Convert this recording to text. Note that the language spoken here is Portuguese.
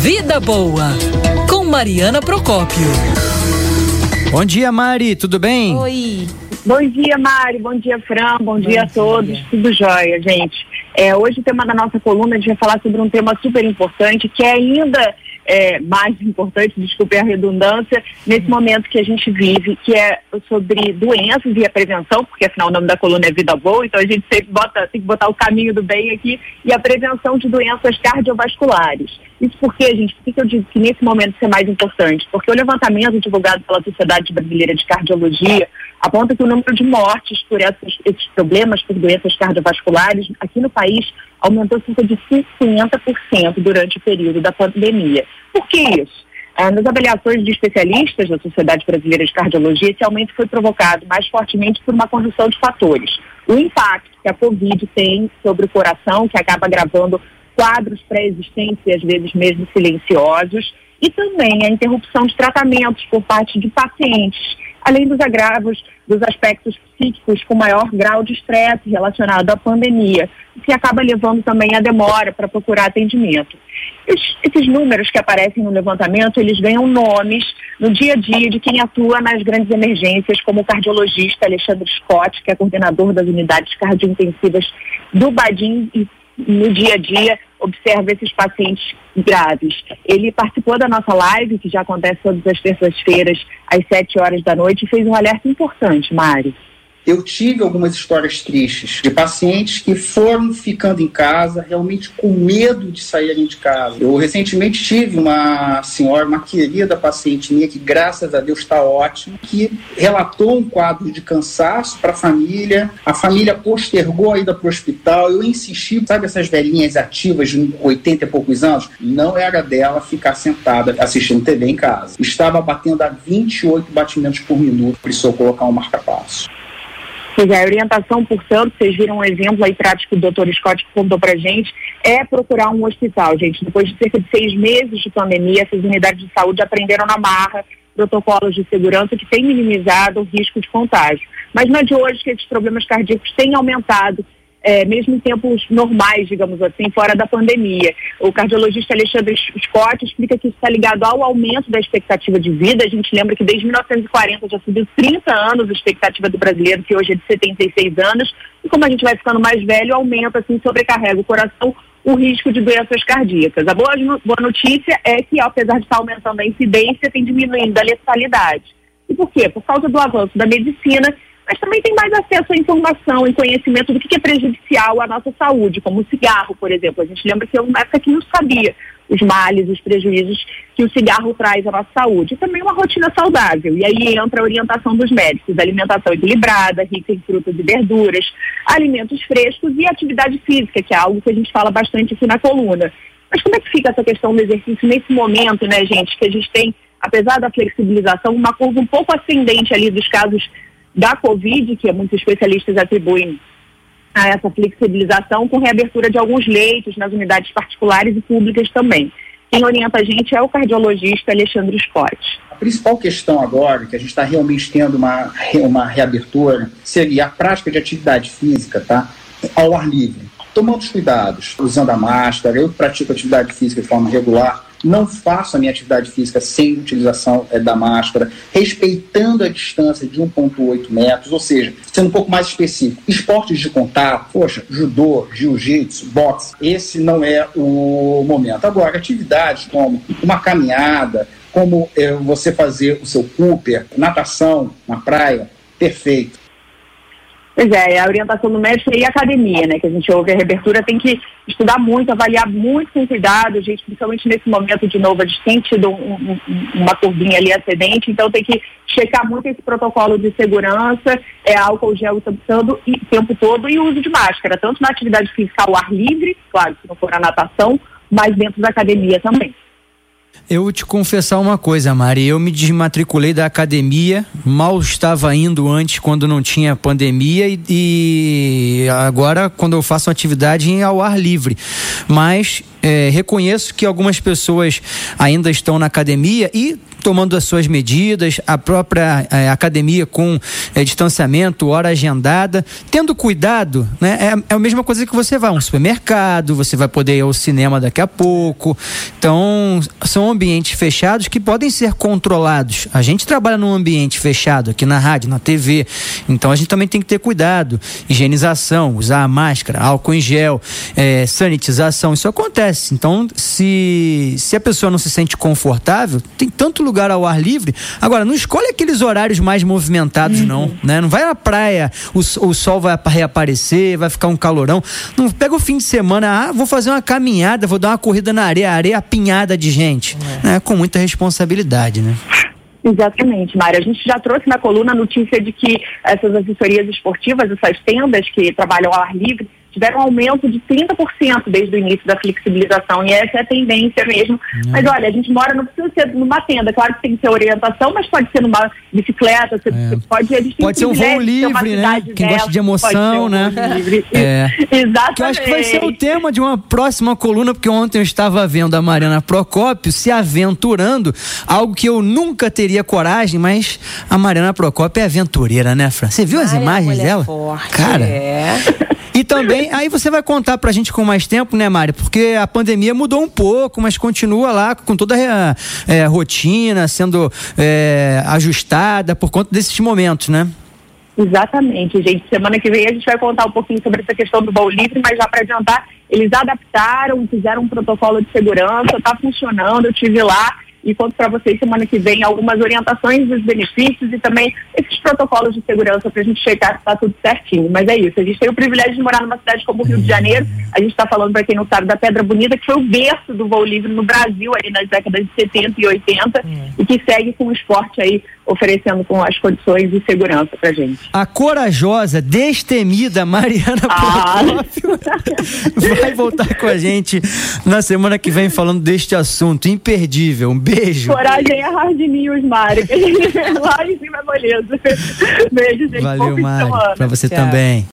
Vida Boa, com Mariana Procópio. Bom dia, Mari, tudo bem? Oi. Bom dia, Mari. Bom dia, Fran. Bom, Bom dia a todos. Dia. Tudo jóia, gente. É, hoje o tema da nossa coluna a gente vai falar sobre um tema super importante que é ainda é, mais importante, desculpe a redundância, nesse momento que a gente vive, que é sobre doenças e a prevenção, porque afinal o nome da coluna é Vida Boa, então a gente sempre bota, tem que botar o caminho do bem aqui, e a prevenção de doenças cardiovasculares. Isso porque, gente, por que eu digo que nesse momento isso é mais importante? Porque o levantamento divulgado pela Sociedade Brasileira de Cardiologia aponta que o número de mortes por esses problemas, por doenças cardiovasculares, aqui no país aumentou cerca de 50% durante o período da pandemia. Por que isso? Ah, nas avaliações de especialistas da Sociedade Brasileira de Cardiologia, esse aumento foi provocado mais fortemente por uma conjunção de fatores. O impacto que a Covid tem sobre o coração, que acaba agravando quadros pré-existentes e às vezes mesmo silenciosos, e também a interrupção de tratamentos por parte de pacientes além dos agravos dos aspectos psíquicos com maior grau de estresse relacionado à pandemia, que acaba levando também a demora para procurar atendimento. Esses números que aparecem no levantamento, eles ganham nomes no dia a dia de quem atua nas grandes emergências, como o cardiologista Alexandre Scott, que é coordenador das unidades cardiointensivas do Badim e no dia a dia observa esses pacientes graves. Ele participou da nossa live, que já acontece todas as terças-feiras, às 7 horas da noite, e fez um alerta importante, Mari eu tive algumas histórias tristes de pacientes que foram ficando em casa realmente com medo de saírem de casa. Eu recentemente tive uma senhora, uma querida paciente minha, que graças a Deus está ótima, que relatou um quadro de cansaço para a família. A família postergou a ida para o hospital. Eu insisti, sabe essas velhinhas ativas de 80 e poucos anos? Não era dela ficar sentada assistindo TV em casa. Estava batendo a 28 batimentos por minuto, precisou colocar um marca-passo. Pois é, a orientação, portanto, vocês viram um exemplo aí prático do doutor Scott que contou pra gente, é procurar um hospital, gente. Depois de cerca de seis meses de pandemia, essas unidades de saúde aprenderam na marra protocolos de segurança que têm minimizado o risco de contágio. Mas não é de hoje que esses problemas cardíacos têm aumentado é, mesmo em tempos normais, digamos assim, fora da pandemia. O cardiologista Alexandre Scott explica que isso está ligado ao aumento da expectativa de vida. A gente lembra que desde 1940 já subiu 30 anos a expectativa do brasileiro, que hoje é de 76 anos. E como a gente vai ficando mais velho, aumenta, assim, sobrecarrega o coração, o risco de doenças cardíacas. A boa, boa notícia é que, apesar de estar aumentando a incidência, tem diminuindo a letalidade. E por quê? Por causa do avanço da medicina mas também tem mais acesso à informação e conhecimento do que é prejudicial à nossa saúde, como o cigarro, por exemplo. A gente lembra que é uma época que não sabia os males, os prejuízos que o cigarro traz à nossa saúde. E também uma rotina saudável. E aí entra a orientação dos médicos, alimentação equilibrada, rica em frutas e verduras, alimentos frescos e atividade física, que é algo que a gente fala bastante aqui na coluna. Mas como é que fica essa questão do exercício nesse momento, né, gente, que a gente tem, apesar da flexibilização, uma curva um pouco ascendente ali dos casos da Covid, que muitos especialistas atribuem a essa flexibilização, com reabertura de alguns leitos nas unidades particulares e públicas também. Quem orienta a gente é o cardiologista Alexandre Scott. A principal questão agora, que a gente está realmente tendo uma, uma reabertura, seria a prática de atividade física tá? ao ar livre. Tomando os cuidados, usando a máscara, eu pratico atividade física de forma regular, não faço a minha atividade física sem utilização é, da máscara, respeitando a distância de 1,8 metros, ou seja, sendo um pouco mais específico. Esportes de contato, poxa, judô, jiu-jitsu, boxe, esse não é o momento. Agora, atividades como uma caminhada, como é, você fazer o seu Cooper, natação na praia, perfeito. Pois é, a orientação do médico e a academia, né? Que a gente ouve a reabertura, tem que estudar muito, avaliar muito com cuidado, gente, principalmente nesse momento de novo, a gente tem tido um, um, uma curvinha ali ascendente, então tem que checar muito esse protocolo de segurança, é, álcool gel o tempo todo, e, tempo todo e uso de máscara, tanto na atividade física ao ar livre, claro, se não for a natação, mas dentro da academia também. Eu vou te confessar uma coisa, Mari. Eu me desmatriculei da academia, mal estava indo antes quando não tinha pandemia e, e agora quando eu faço uma atividade ao ar livre. Mas é, reconheço que algumas pessoas ainda estão na academia e tomando as suas medidas, a própria é, academia com é, distanciamento, hora agendada, tendo cuidado, né? É, é, a mesma coisa que você vai a um supermercado, você vai poder ir ao cinema daqui a pouco. Então, são ambientes fechados que podem ser controlados. A gente trabalha num ambiente fechado aqui na rádio, na TV, então a gente também tem que ter cuidado. Higienização, usar máscara, álcool em gel, é, sanitização, isso acontece. Então, se, se a pessoa não se sente confortável, tem tanto lugar ao ar livre. Agora, não escolhe aqueles horários mais movimentados, uhum. não. Né? Não vai à praia, o, o sol vai reaparecer, vai ficar um calorão. Não pega o fim de semana, ah, vou fazer uma caminhada, vou dar uma corrida na areia, areia apinhada de gente. É. Né? Com muita responsabilidade, né? Exatamente, Mário. A gente já trouxe na coluna a notícia de que essas assessorias esportivas, essas tendas que trabalham ao ar livre, tiveram um aumento de 30% desde o início da flexibilização, e essa é a tendência mesmo. Uhum. Mas olha, a gente mora, não precisa ser numa tenda, claro que tem que ter orientação, mas pode ser numa bicicleta, você, é. pode, a gente pode ser um voo livre, né? Quem dessa, gosta de emoção, né? É. Exatamente. Que eu acho que vai ser o tema de uma próxima coluna, porque ontem eu estava vendo a Mariana Procópio se aventurando, algo que eu nunca teria coragem, mas a Mariana Procópio é aventureira, né, Fran? Você viu as imagens dela? Forte, Cara. É. E também, aí você vai contar pra gente com mais tempo, né, Mari? Porque a pandemia mudou um pouco, mas continua lá com toda a é, rotina sendo é, ajustada por conta desses momentos, né? Exatamente, gente. Semana que vem a gente vai contar um pouquinho sobre essa questão do voo livre, mas já para adiantar, eles adaptaram, fizeram um protocolo de segurança, está funcionando, eu tive lá e conto para vocês semana que vem algumas orientações dos benefícios e também esses protocolos de segurança para a gente checar se está tudo certinho. Mas é isso, a gente tem o privilégio de morar numa cidade como o Rio de Janeiro. A gente está falando, para quem não sabe, da Pedra Bonita, que foi o berço do voo livre no Brasil aí nas décadas de 70 e 80 e que segue com o esporte aí oferecendo com as condições de segurança para gente. A corajosa, destemida Mariana ah. vai voltar com a gente na semana que vem falando deste assunto imperdível. Um beijo. Coragem é hard news, Mari. Lá em cima é moleza. Beijo, gente. Valeu, Mari. Para você Tchau. também.